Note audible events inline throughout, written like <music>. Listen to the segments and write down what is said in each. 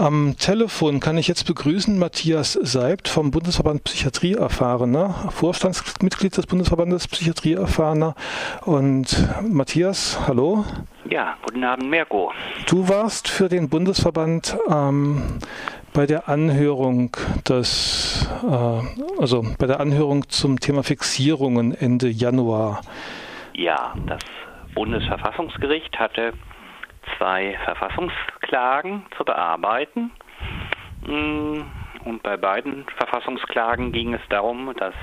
Am Telefon kann ich jetzt begrüßen Matthias Seibt vom Bundesverband Psychiatrie Erfahrener, Vorstandsmitglied des Bundesverbandes Psychiatrie Erfahrener. Und Matthias, hallo. Ja, guten Abend, Mirko. Du warst für den Bundesverband ähm, bei der Anhörung des, äh, also bei der Anhörung zum Thema Fixierungen Ende Januar. Ja, das Bundesverfassungsgericht hatte zwei Verfassungsklagen zu bearbeiten. Mm, und bei beiden Verfassungsklagen ging es darum, dass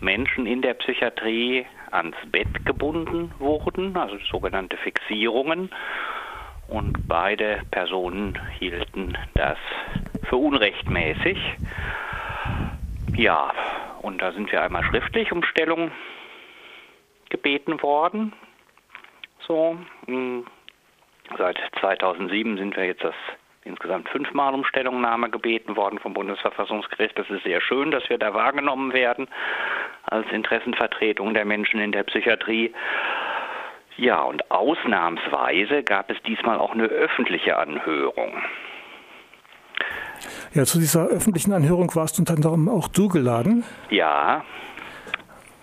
Menschen in der Psychiatrie ans Bett gebunden wurden, also sogenannte Fixierungen. Und beide Personen hielten das für unrechtmäßig. Ja, und da sind wir einmal schriftlich um Stellung gebeten worden. So, mm, Seit 2007 sind wir jetzt das insgesamt fünfmal um Stellungnahme gebeten worden vom Bundesverfassungsgericht. Das ist sehr schön, dass wir da wahrgenommen werden als Interessenvertretung der Menschen in der Psychiatrie. Ja, und ausnahmsweise gab es diesmal auch eine öffentliche Anhörung. Ja, zu dieser öffentlichen Anhörung warst unter anderem auch du geladen. Ja.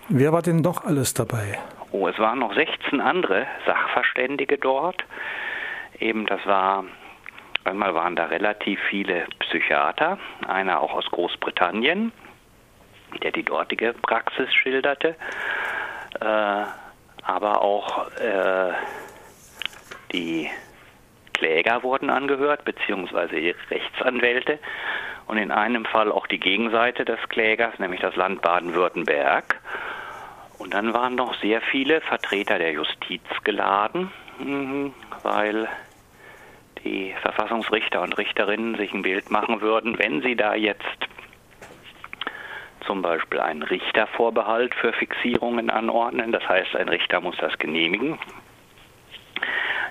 Wer war denn noch alles dabei? Oh, es waren noch 16 andere Sachverständige dort eben, das war, einmal waren da relativ viele Psychiater, einer auch aus Großbritannien, der die dortige Praxis schilderte, äh, aber auch äh, die Kläger wurden angehört, beziehungsweise ihre Rechtsanwälte und in einem Fall auch die Gegenseite des Klägers, nämlich das Land Baden-Württemberg. Und dann waren noch sehr viele Vertreter der Justiz geladen, mhm, weil die Verfassungsrichter und Richterinnen sich ein Bild machen würden, wenn sie da jetzt zum Beispiel einen Richtervorbehalt für Fixierungen anordnen, das heißt, ein Richter muss das genehmigen.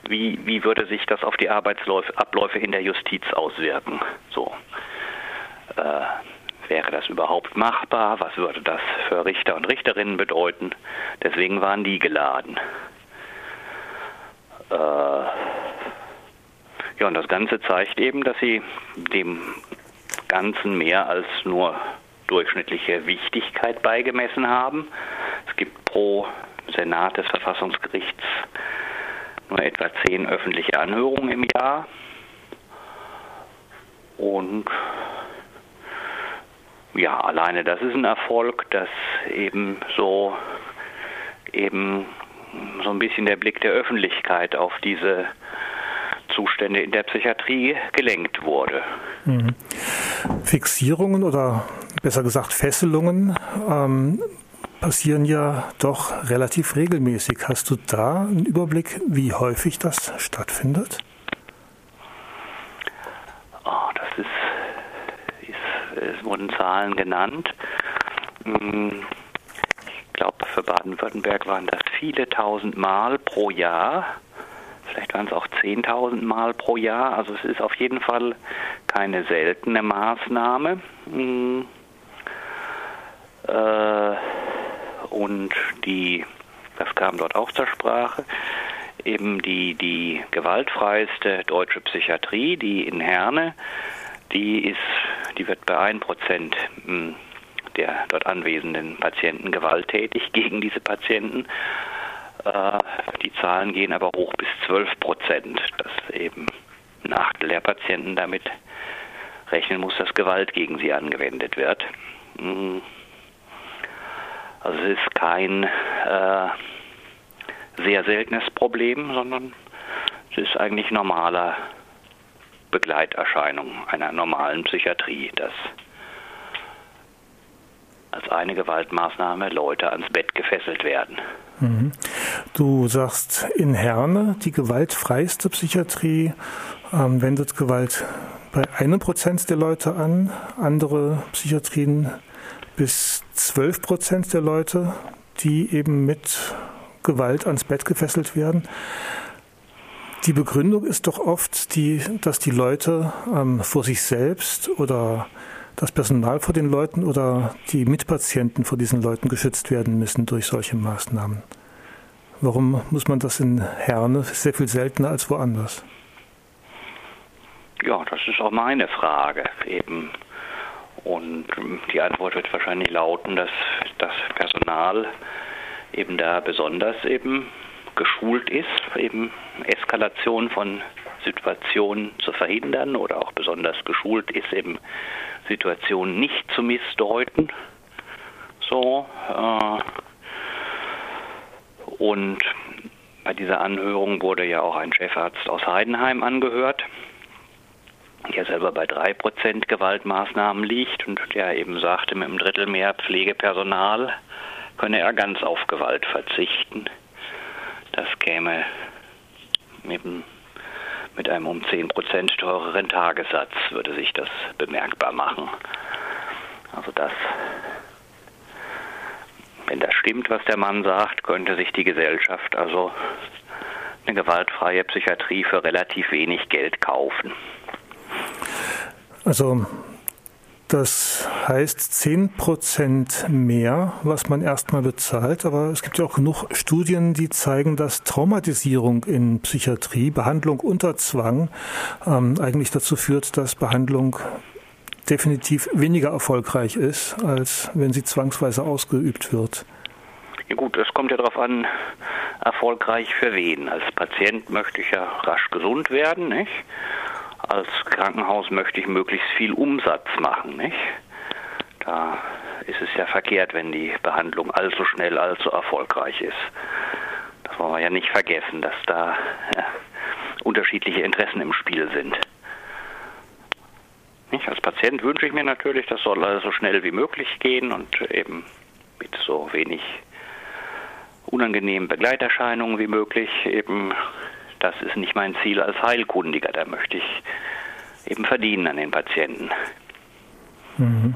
Wie, wie würde sich das auf die Arbeitsabläufe in der Justiz auswirken? So. Äh, wäre das überhaupt machbar? Was würde das für Richter und Richterinnen bedeuten? Deswegen waren die geladen. Äh, ja, und das Ganze zeigt eben, dass sie dem Ganzen mehr als nur durchschnittliche Wichtigkeit beigemessen haben. Es gibt pro Senat des Verfassungsgerichts nur etwa zehn öffentliche Anhörungen im Jahr. Und ja, alleine das ist ein Erfolg, dass eben so eben so ein bisschen der Blick der Öffentlichkeit auf diese Zustände in der Psychiatrie gelenkt wurde. Mhm. Fixierungen oder besser gesagt Fesselungen ähm, passieren ja doch relativ regelmäßig. Hast du da einen Überblick, wie häufig das stattfindet? Oh, das ist, ist, es wurden Zahlen genannt. Hm, ich glaube, für Baden-Württemberg waren das viele tausend Mal pro Jahr vielleicht waren es auch 10.000 Mal pro Jahr. Also es ist auf jeden Fall keine seltene Maßnahme. Hm. Äh, und die, das kam dort auch zur Sprache, eben die, die gewaltfreiste deutsche Psychiatrie, die in Herne, die ist, die wird bei 1% hm, der dort anwesenden Patienten gewalttätig <laughs> gegen diese Patienten. Äh, die Zahlen gehen aber hoch bis 12 Prozent, dass eben Nachtellehrpatienten damit rechnen muss, dass Gewalt gegen sie angewendet wird. Mhm. Also es ist kein äh, sehr seltenes Problem, sondern es ist eigentlich normaler Begleiterscheinung einer normalen Psychiatrie, dass als eine Gewaltmaßnahme Leute ans Bett gefesselt werden. Mhm. Du sagst in Herne, die gewaltfreiste Psychiatrie ähm, wendet Gewalt bei einem Prozent der Leute an, andere Psychiatrien bis zwölf Prozent der Leute, die eben mit Gewalt ans Bett gefesselt werden. Die Begründung ist doch oft die, dass die Leute ähm, vor sich selbst oder das Personal vor den Leuten oder die Mitpatienten vor diesen Leuten geschützt werden müssen durch solche Maßnahmen. Warum muss man das in Herne sehr viel seltener als woanders? Ja, das ist auch meine Frage eben. Und die Antwort wird wahrscheinlich lauten, dass das Personal eben da besonders eben geschult ist, eben Eskalation von Situationen zu verhindern oder auch besonders geschult ist, eben Situationen nicht zu missdeuten. So. Äh, und bei dieser Anhörung wurde ja auch ein Chefarzt aus Heidenheim angehört, der selber bei drei Prozent Gewaltmaßnahmen liegt und der eben sagte, mit einem Drittel mehr Pflegepersonal könne er ganz auf Gewalt verzichten. Das käme eben mit einem um 10 Prozent teureren Tagessatz würde sich das bemerkbar machen. Also das, wenn das stimmt, was der Mann sagt, könnte sich die Gesellschaft also eine gewaltfreie Psychiatrie für relativ wenig Geld kaufen. Also das heißt 10 Prozent mehr, was man erstmal bezahlt. Aber es gibt ja auch genug Studien, die zeigen, dass Traumatisierung in Psychiatrie, Behandlung unter Zwang, ähm, eigentlich dazu führt, dass Behandlung definitiv weniger erfolgreich ist, als wenn sie zwangsweise ausgeübt wird. Ja gut, es kommt ja darauf an, erfolgreich für wen. Als Patient möchte ich ja rasch gesund werden, nicht? Als Krankenhaus möchte ich möglichst viel Umsatz machen, nicht? Da ist es ja verkehrt, wenn die Behandlung allzu schnell, allzu erfolgreich ist. Das wollen wir ja nicht vergessen, dass da ja, unterschiedliche Interessen im Spiel sind. Nicht? Als Patient wünsche ich mir natürlich, das soll alles so schnell wie möglich gehen und eben mit so wenig unangenehmen Begleiterscheinungen wie möglich eben das ist nicht mein Ziel als Heilkundiger. Da möchte ich eben verdienen an den Patienten. Mhm.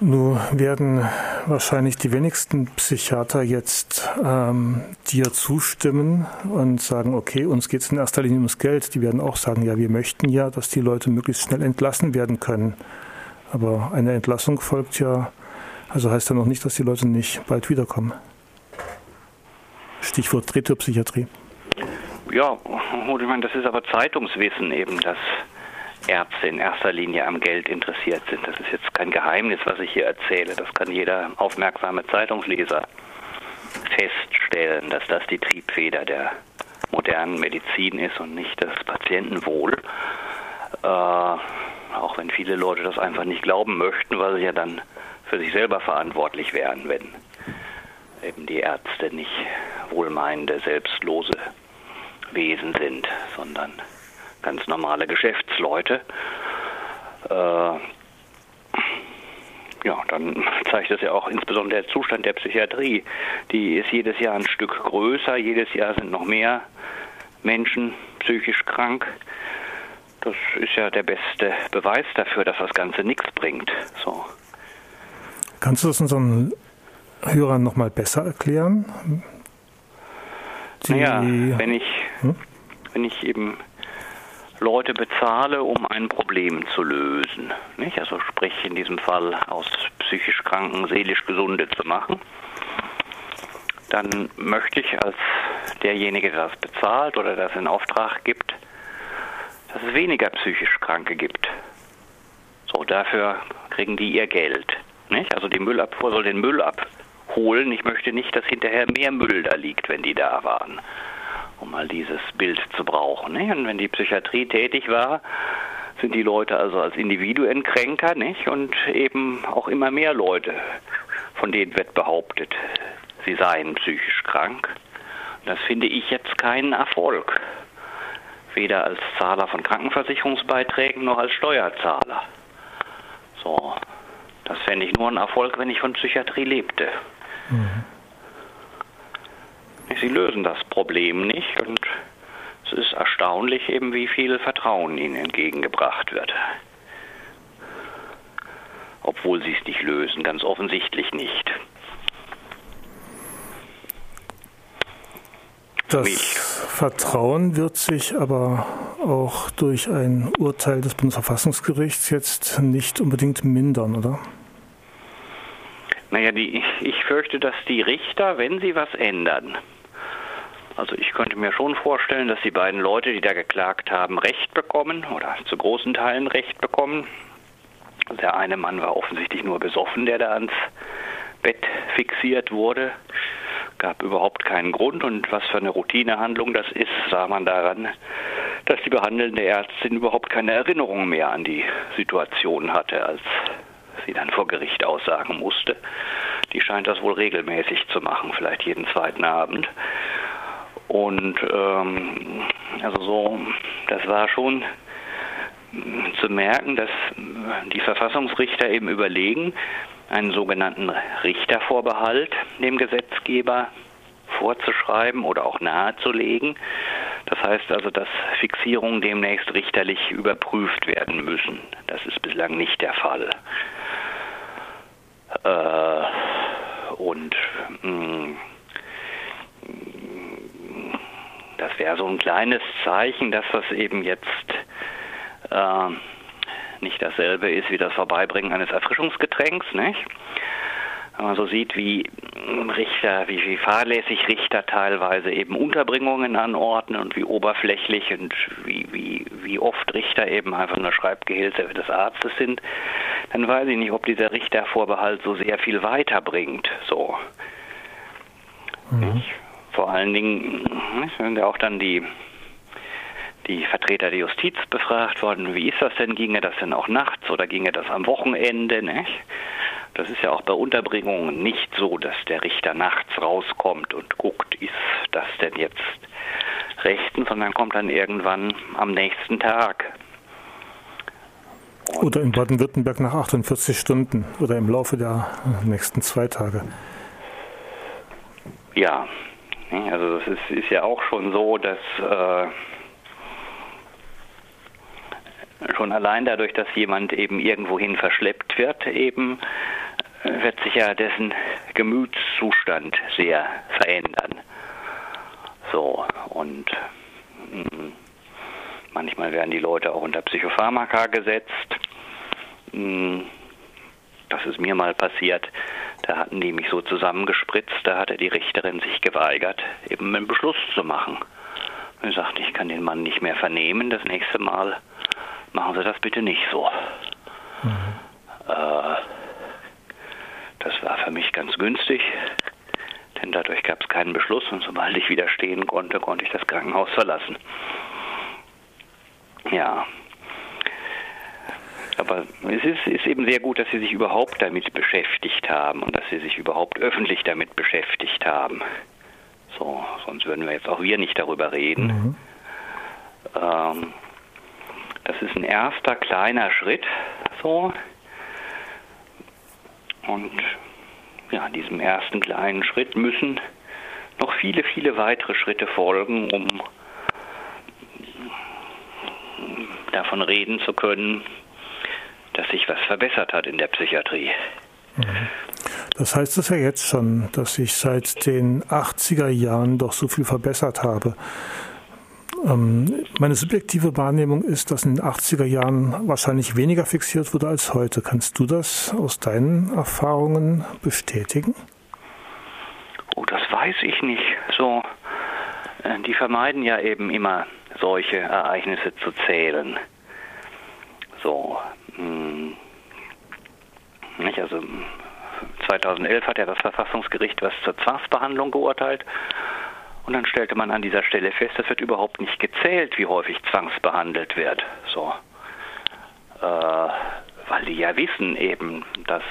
Nun werden wahrscheinlich die wenigsten Psychiater jetzt ähm, dir zustimmen und sagen, okay, uns geht es in erster Linie ums Geld. Die werden auch sagen, ja, wir möchten ja, dass die Leute möglichst schnell entlassen werden können. Aber eine Entlassung folgt ja, also heißt ja noch nicht, dass die Leute nicht bald wiederkommen. Stichwort Retropsychiatrie. Ja, ich meine, das ist aber Zeitungswissen eben, dass Ärzte in erster Linie am Geld interessiert sind. Das ist jetzt kein Geheimnis, was ich hier erzähle. Das kann jeder aufmerksame Zeitungsleser feststellen, dass das die Triebfeder der modernen Medizin ist und nicht das Patientenwohl. Äh, auch wenn viele Leute das einfach nicht glauben möchten, weil sie ja dann für sich selber verantwortlich wären, wenn eben die Ärzte nicht wohlmeinende, selbstlose Wesen sind, sondern ganz normale Geschäftsleute. Äh, ja, dann zeigt das ja auch insbesondere der Zustand der Psychiatrie. Die ist jedes Jahr ein Stück größer, jedes Jahr sind noch mehr Menschen psychisch krank. Das ist ja der beste Beweis dafür, dass das Ganze nichts bringt. So. Kannst du das unseren Hörern nochmal besser erklären? Die, naja, wenn ich, hm? wenn ich eben Leute bezahle, um ein Problem zu lösen, nicht? also sprich in diesem Fall aus psychisch Kranken seelisch Gesunde zu machen, dann möchte ich als derjenige, der das bezahlt oder das in Auftrag gibt, dass es weniger psychisch Kranke gibt. So, dafür kriegen die ihr Geld. Nicht? Also die Müllabfuhr soll den Müll ab holen. Ich möchte nicht, dass hinterher mehr Müll da liegt, wenn die da waren, um mal dieses Bild zu brauchen. Und wenn die Psychiatrie tätig war, sind die Leute also als Individuen kränker, nicht? Und eben auch immer mehr Leute, von denen wird behauptet, sie seien psychisch krank. Das finde ich jetzt keinen Erfolg. Weder als Zahler von Krankenversicherungsbeiträgen noch als Steuerzahler. So. Das fände ich nur ein Erfolg, wenn ich von Psychiatrie lebte. Mhm. Sie lösen das Problem nicht und es ist erstaunlich eben, wie viel Vertrauen ihnen entgegengebracht wird. Obwohl sie es nicht lösen, ganz offensichtlich nicht. Das Vertrauen wird sich aber auch durch ein Urteil des Bundesverfassungsgerichts jetzt nicht unbedingt mindern, oder? Naja, die, ich fürchte, dass die Richter, wenn sie was ändern, Also ich könnte mir schon vorstellen, dass die beiden Leute, die da geklagt haben, Recht bekommen oder zu großen Teilen Recht bekommen. Der eine Mann war offensichtlich nur besoffen, der da ans Bett fixiert wurde. Gab überhaupt keinen Grund und was für eine Routinehandlung das ist, sah man daran, dass die behandelnde Ärztin überhaupt keine Erinnerung mehr an die Situation hatte, als sie dann vor Gericht aussagen musste. Die scheint das wohl regelmäßig zu machen, vielleicht jeden zweiten Abend. Und ähm, also so, das war schon zu merken, dass die Verfassungsrichter eben überlegen, einen sogenannten Richtervorbehalt dem Gesetzgeber vorzuschreiben oder auch nahezulegen. Das heißt also, dass Fixierungen demnächst richterlich überprüft werden müssen. Das ist bislang nicht der Fall. Äh, und mh, mm, das wäre so ein kleines Zeichen, dass das eben jetzt äh, nicht dasselbe ist wie das Vorbeibringen eines Erfrischungsgetränks, nicht? Wenn man so sieht, wie Richter, wie, wie fahrlässig Richter teilweise eben Unterbringungen anordnen und wie oberflächlich und wie, wie, wie oft Richter eben einfach nur Schreibgehilfe des Arztes sind, dann weiß ich nicht, ob dieser Richtervorbehalt so sehr viel weiterbringt. So. Mhm. Vor allen Dingen sind ja auch dann die die Vertreter der Justiz befragt worden, wie ist das denn, ginge das denn auch nachts oder ginge das am Wochenende, nicht? Das ist ja auch bei Unterbringungen nicht so, dass der Richter nachts rauskommt und guckt, ist das denn jetzt rechtens, sondern kommt dann irgendwann am nächsten Tag. Oder in Baden-Württemberg nach 48 Stunden oder im Laufe der nächsten zwei Tage. Ja, also es ist, ist ja auch schon so, dass äh, schon allein dadurch, dass jemand eben irgendwohin verschleppt wird, eben äh, wird sich ja dessen Gemütszustand sehr verändern. So, und mm, manchmal werden die Leute auch unter Psychopharmaka gesetzt. Mh, mm, das ist mir mal passiert. Da hatten die mich so zusammengespritzt, da hatte die Richterin sich geweigert, eben einen Beschluss zu machen. Und sagte, ich kann den Mann nicht mehr vernehmen, das nächste Mal machen Sie das bitte nicht so. Mhm. Äh, das war für mich ganz günstig, denn dadurch gab es keinen Beschluss und sobald ich wieder stehen konnte, konnte ich das Krankenhaus verlassen. Ja. Aber es ist, ist, eben sehr gut, dass Sie sich überhaupt damit beschäftigt haben und dass Sie sich überhaupt öffentlich damit beschäftigt haben. So, sonst würden wir jetzt auch wir nicht darüber reden. Mhm. Ähm, das ist ein erster kleiner Schritt, so. Und ja, diesem ersten kleinen Schritt müssen noch viele, viele weitere Schritte folgen, um davon reden zu können, dass sich was verbessert hat in der Psychiatrie. Das heißt es ja jetzt schon, dass sich seit den 80er Jahren doch so viel verbessert habe. Ähm, meine subjektive Wahrnehmung ist, dass in den 80er Jahren wahrscheinlich weniger fixiert wurde als heute. Kannst du das aus deinen Erfahrungen bestätigen? Oh, das weiß ich nicht. So, die vermeiden ja eben immer solche Ereignisse zu zählen. So, mh, hm, nicht? Also 2011 hat ja das Verfassungsgericht was zur Zwangsbehandlung geurteilt und dann stellte man an dieser Stelle fest, es wird überhaupt nicht gezählt, wie häufig zwangsbehandelt wird. So. Äh, weil die ja wissen eben, dass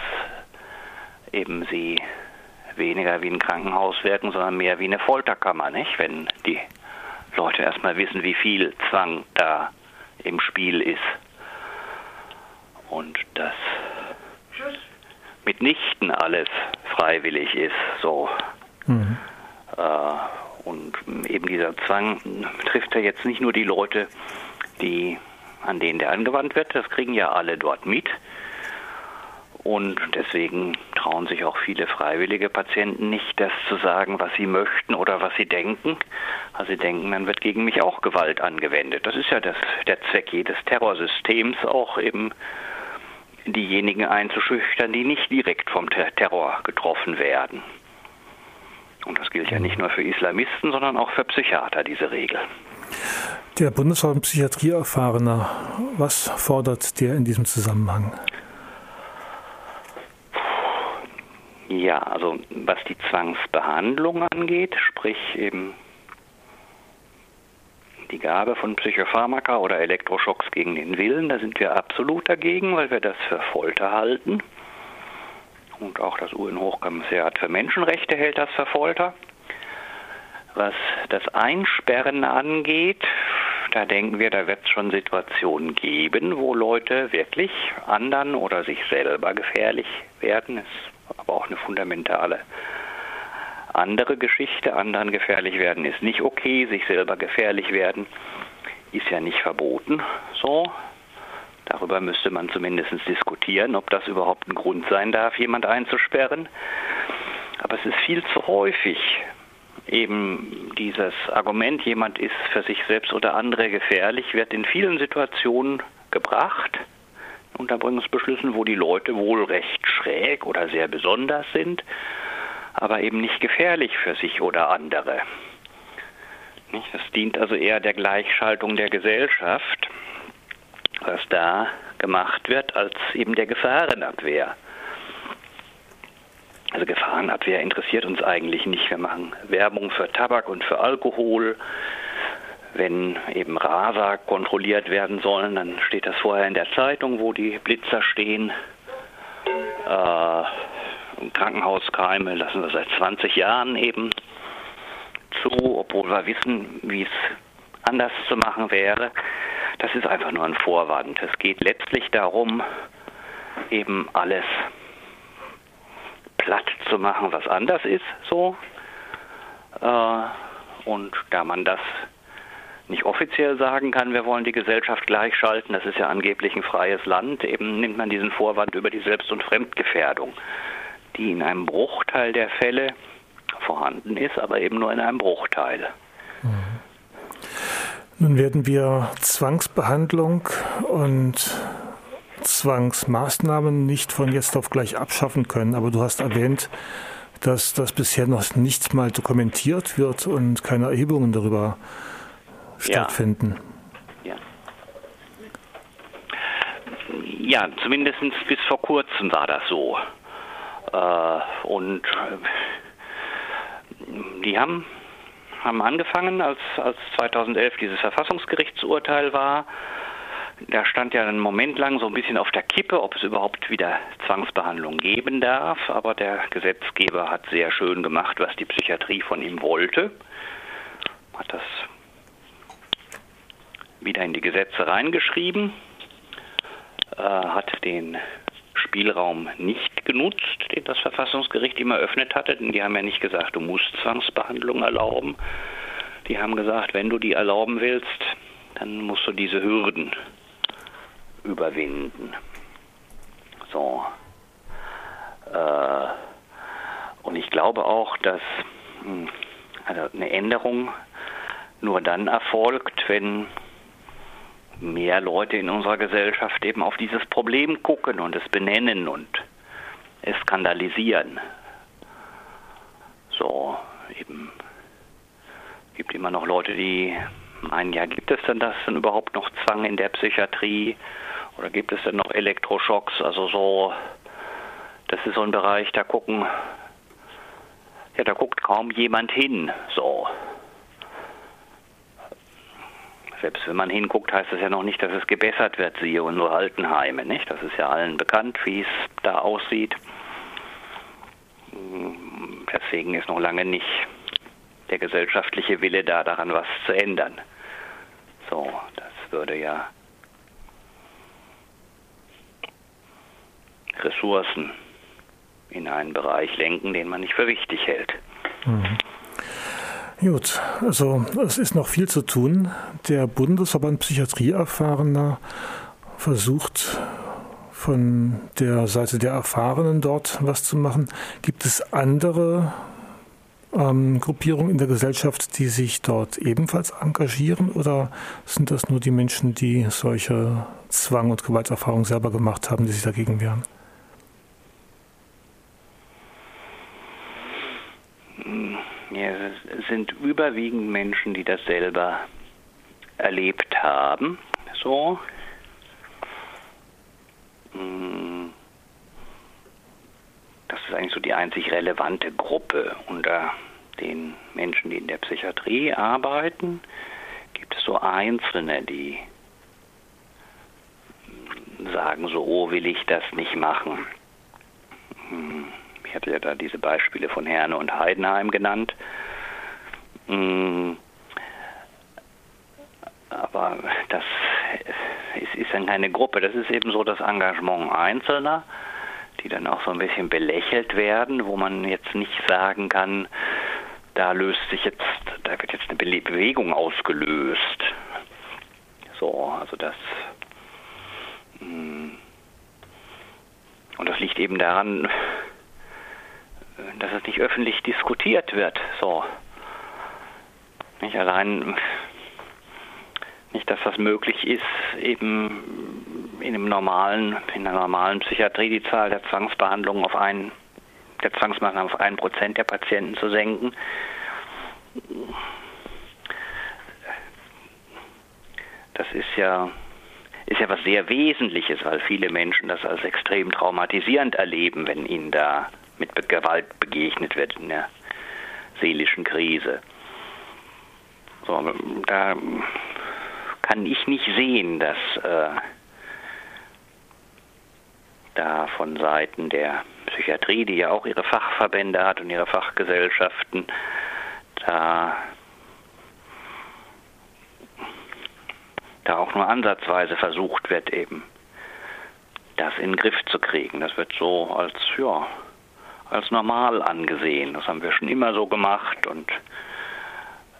eben sie weniger wie ein Krankenhaus wirken, sondern mehr wie eine Folterkammer, nicht? Wenn die Leute erstmal wissen, wie viel Zwang da im Spiel ist. Und dass mitnichten alles freiwillig ist, so. Mhm. Äh, und eben dieser Zwang trifft ja jetzt nicht nur die Leute, die, an denen der angewandt wird, das kriegen ja alle dort mit. Und deswegen trauen sich auch viele freiwillige Patienten nicht, das zu sagen, was sie möchten oder was sie denken. Also sie denken, dann wird gegen mich auch Gewalt angewendet. Das ist ja das, der Zweck jedes Terrorsystems, auch eben diejenigen einzuschüchtern, die nicht direkt vom Terror getroffen werden. Und das gilt ja nicht nur für Islamisten, sondern auch für Psychiater, diese Regel. Der Bundesverband Psychiatrieerfahrener, was fordert der in diesem Zusammenhang? Ja, also was die Zwangsbehandlung angeht, sprich eben die Gabe von Psychopharmaka oder Elektroschocks gegen den Willen, da sind wir absolut dagegen, weil wir das für Folter halten. Und auch das UN-Hochkommissariat für Menschenrechte hält das für Folter. Was das Einsperren angeht, da denken wir, da wird es schon Situationen geben, wo Leute wirklich anderen oder sich selber gefährlich werden. Ist aber auch eine fundamentale andere Geschichte. Anderen gefährlich werden ist nicht okay, sich selber gefährlich werden ist ja nicht verboten. So. Darüber müsste man zumindest diskutieren, ob das überhaupt ein Grund sein darf, jemand einzusperren. Aber es ist viel zu häufig eben dieses Argument, jemand ist für sich selbst oder andere gefährlich, wird in vielen Situationen gebracht. Unterbringungsbeschlüssen, wo die Leute wohl recht schräg oder sehr besonders sind aber eben nicht gefährlich für sich oder andere. Das dient also eher der Gleichschaltung der Gesellschaft, was da gemacht wird, als eben der Gefahrenabwehr. Also Gefahrenabwehr interessiert uns eigentlich nicht. Wir machen Werbung für Tabak und für Alkohol. Wenn eben Raser kontrolliert werden sollen, dann steht das vorher in der Zeitung, wo die Blitzer stehen. Äh, Krankenhauskeime lassen wir seit 20 Jahren eben zu, obwohl wir wissen, wie es anders zu machen wäre. Das ist einfach nur ein Vorwand. Es geht letztlich darum, eben alles platt zu machen, was anders ist, so. Äh, und da man das nicht offiziell sagen kann, wir wollen die Gesellschaft gleichschalten, das ist ja angeblich ein freies Land, eben nimmt man diesen Vorwand über die Selbst- und Fremdgefährdung die in einem Bruchteil der Fälle vorhanden ist, aber eben nur in einem Bruchteil. Mhm. Nun werden wir Zwangsbehandlung und Zwangsmaßnahmen nicht von jetzt auf gleich abschaffen können, aber du hast erwähnt, dass das bisher noch nicht mal dokumentiert wird und keine Erhebungen darüber stattfinden. Ja. ja, zumindest bis vor kurzem war das so. Äh, und äh, die haben, haben angefangen, als, als 2011 dieses Verfassungsgerichtsurteil war. Da stand ja einen Moment lang so ein bisschen auf der Kippe, ob es überhaupt wieder Zwangsbehandlung geben darf. Aber der Gesetzgeber hat sehr schön gemacht, was die Psychiatrie von ihm wollte. Hat das wieder in die Gesetze reingeschrieben, äh, hat den Spielraum nicht genutzt, den das Verfassungsgericht ihm eröffnet hatte, denn die haben ja nicht gesagt, du musst Zwangsbehandlung erlauben. Die haben gesagt, wenn du die erlauben willst, dann musst du diese Hürden überwinden. So. Äh, und ich glaube auch, dass hm, also eine Änderung nur dann erfolgt, wenn mehr Leute in unserer Gesellschaft eben auf dieses Problem gucken und es benennen und es skandalisieren. So, eben gibt immer noch Leute, die meinen, ja, gibt es denn das denn überhaupt noch Zwang in der Psychiatrie oder gibt es denn noch Elektroschocks? Also so, das ist so ein Bereich, da gucken, ja, da guckt kaum jemand hin, so selbst wenn man hinguckt, heißt das ja noch nicht, dass es gebessert wird, siehe unsere Altenheime, nicht? Das ist ja allen bekannt, wie es da aussieht. Deswegen ist noch lange nicht der gesellschaftliche Wille da, daran was zu ändern. So, das würde ja Ressourcen in einen Bereich lenken, den man nicht für wichtig hält. Mhm. Gut, also es ist noch viel zu tun. Der Bundesverband Psychiatrieerfahrener versucht von der Seite der Erfahrenen dort was zu machen. Gibt es andere ähm, Gruppierungen in der Gesellschaft, die sich dort ebenfalls engagieren oder sind das nur die Menschen, die solche Zwang- und Gewalterfahrungen selber gemacht haben, die sich dagegen wehren? Sind überwiegend Menschen, die das selber erlebt haben. So. Hm. Das ist eigentlich so die einzig relevante Gruppe unter den Menschen, die in der Psychiatrie arbeiten. Gibt es so Einzelne, die sagen, so oh, will ich das nicht machen. Hm. Ich hatte ja da diese Beispiele von Herne und Heidenheim genannt. Hm. Aber das ist, dann keine Gruppe, das ist eben so das Engagement Einzelner, die dann auch so ein bisschen belächelt werden, wo man jetzt nicht sagen kann, da löst sich jetzt, da wird jetzt eine Bewegung ausgelöst. So, also das hm. und das liegt eben daran, dass es nicht öffentlich diskutiert wird. So. Nicht allein nicht, dass das möglich ist, eben in einem normalen, in einer normalen Psychiatrie die Zahl der Zwangsbehandlungen auf einen, der Zwangsmaßnahmen auf ein Prozent der Patienten zu senken. Das ist ja ist ja was sehr Wesentliches, weil viele Menschen das als extrem traumatisierend erleben, wenn ihnen da mit Gewalt begegnet wird in der seelischen Krise. So, da kann ich nicht sehen, dass äh, da von Seiten der Psychiatrie, die ja auch ihre Fachverbände hat und ihre Fachgesellschaften, da, da auch nur ansatzweise versucht wird, eben das in den Griff zu kriegen. Das wird so als, ja, als normal angesehen. Das haben wir schon immer so gemacht und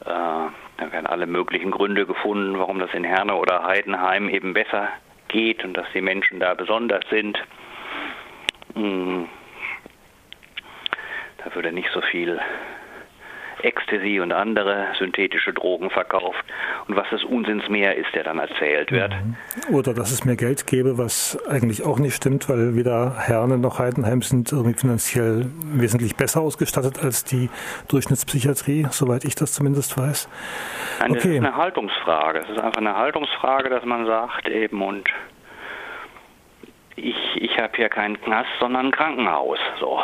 äh, da werden alle möglichen Gründe gefunden, warum das in Herne oder Heidenheim eben besser geht und dass die Menschen da besonders sind. Hm. Da würde nicht so viel Ecstasy und andere synthetische Drogen verkauft und was das Unsinnsmeer ist, der dann erzählt wird. Mhm. Oder dass es mehr Geld gäbe, was eigentlich auch nicht stimmt, weil weder Herne noch Heidenheim sind irgendwie finanziell wesentlich besser ausgestattet als die Durchschnittspsychiatrie, soweit ich das zumindest weiß. Nein, okay. Das ist eine Haltungsfrage. Es ist einfach eine Haltungsfrage, dass man sagt eben und ich, ich habe hier keinen Knast, sondern ein Krankenhaus. So.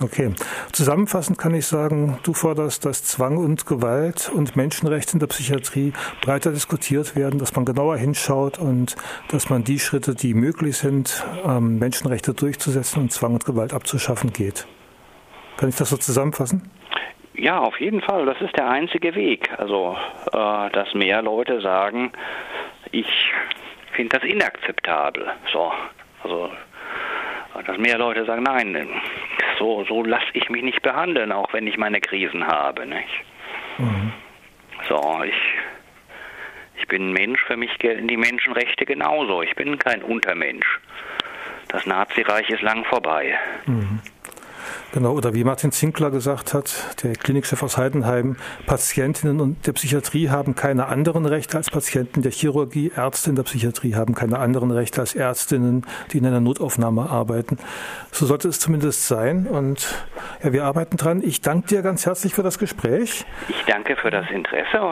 Okay. Zusammenfassend kann ich sagen, du forderst, dass Zwang und Gewalt und Menschenrechte in der Psychiatrie breiter diskutiert werden, dass man genauer hinschaut und dass man die Schritte, die möglich sind, ähm, Menschenrechte durchzusetzen und Zwang und Gewalt abzuschaffen, geht. Kann ich das so zusammenfassen? Ja, auf jeden Fall. Das ist der einzige Weg. Also, äh, dass mehr Leute sagen, ich finde das inakzeptabel. So, also dass mehr Leute sagen, nein, so, so lasse ich mich nicht behandeln, auch wenn ich meine Krisen habe. Nicht? Mhm. So, ich, ich bin Mensch, für mich gelten die Menschenrechte genauso. Ich bin kein Untermensch. Das Nazireich ist lang vorbei. Mhm. Genau, oder wie Martin Zinkler gesagt hat, der Klinikchef aus Heidenheim, Patientinnen und der Psychiatrie haben keine anderen Rechte als Patienten der Chirurgie, Ärzte in der Psychiatrie haben keine anderen Rechte als Ärztinnen, die in einer Notaufnahme arbeiten. So sollte es zumindest sein und ja, wir arbeiten dran. Ich danke dir ganz herzlich für das Gespräch. Ich danke für das Interesse